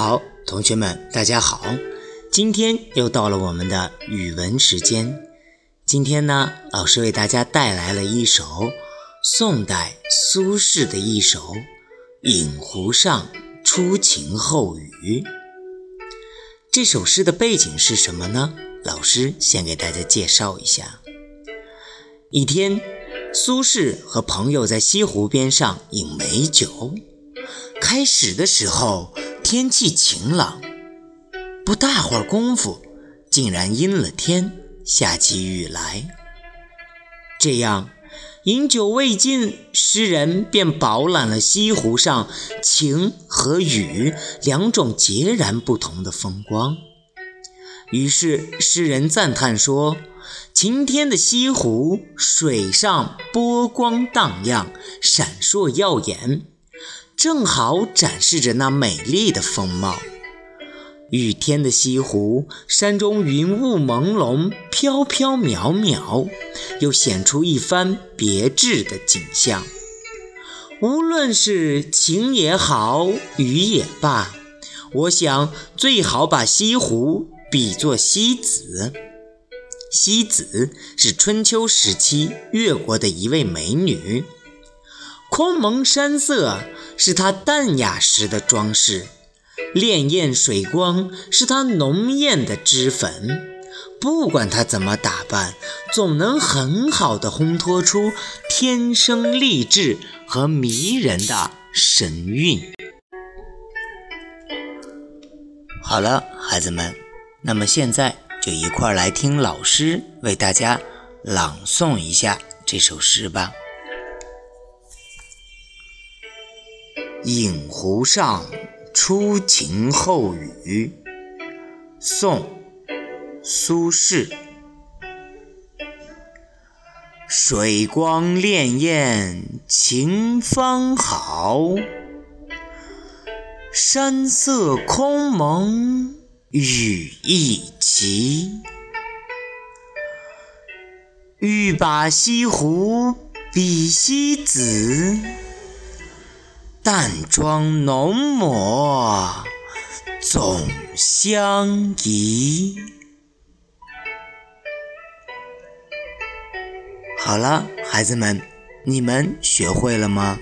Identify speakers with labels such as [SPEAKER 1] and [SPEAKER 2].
[SPEAKER 1] 好，同学们，大家好，今天又到了我们的语文时间。今天呢，老师为大家带来了一首宋代苏轼的一首《饮湖上初晴后雨》。这首诗的背景是什么呢？老师先给大家介绍一下。一天，苏轼和朋友在西湖边上饮美酒。开始的时候，天气晴朗，不大会儿功夫，竟然阴了天，下起雨来。这样，饮酒未尽，诗人便饱览了西湖上晴和雨两种截然不同的风光。于是，诗人赞叹说：“晴天的西湖，水上波光荡漾，闪烁耀眼。”正好展示着那美丽的风貌。雨天的西湖，山中云雾朦胧，飘飘渺渺，又显出一番别致的景象。无论是晴也好，雨也罢，我想最好把西湖比作西子。西子是春秋时期越国的一位美女。空蒙山色是她淡雅时的装饰，潋滟水光是她浓艳的脂粉。不管她怎么打扮，总能很好的烘托出天生丽质和迷人的神韵。好了，孩子们，那么现在就一块来听老师为大家朗诵一下这首诗吧。饮湖上，初晴后雨。宋·苏轼。水光潋滟晴方好，山色空蒙雨亦奇。欲把西湖比西子。淡妆浓抹总相宜。好了，孩子们，你们学会了吗？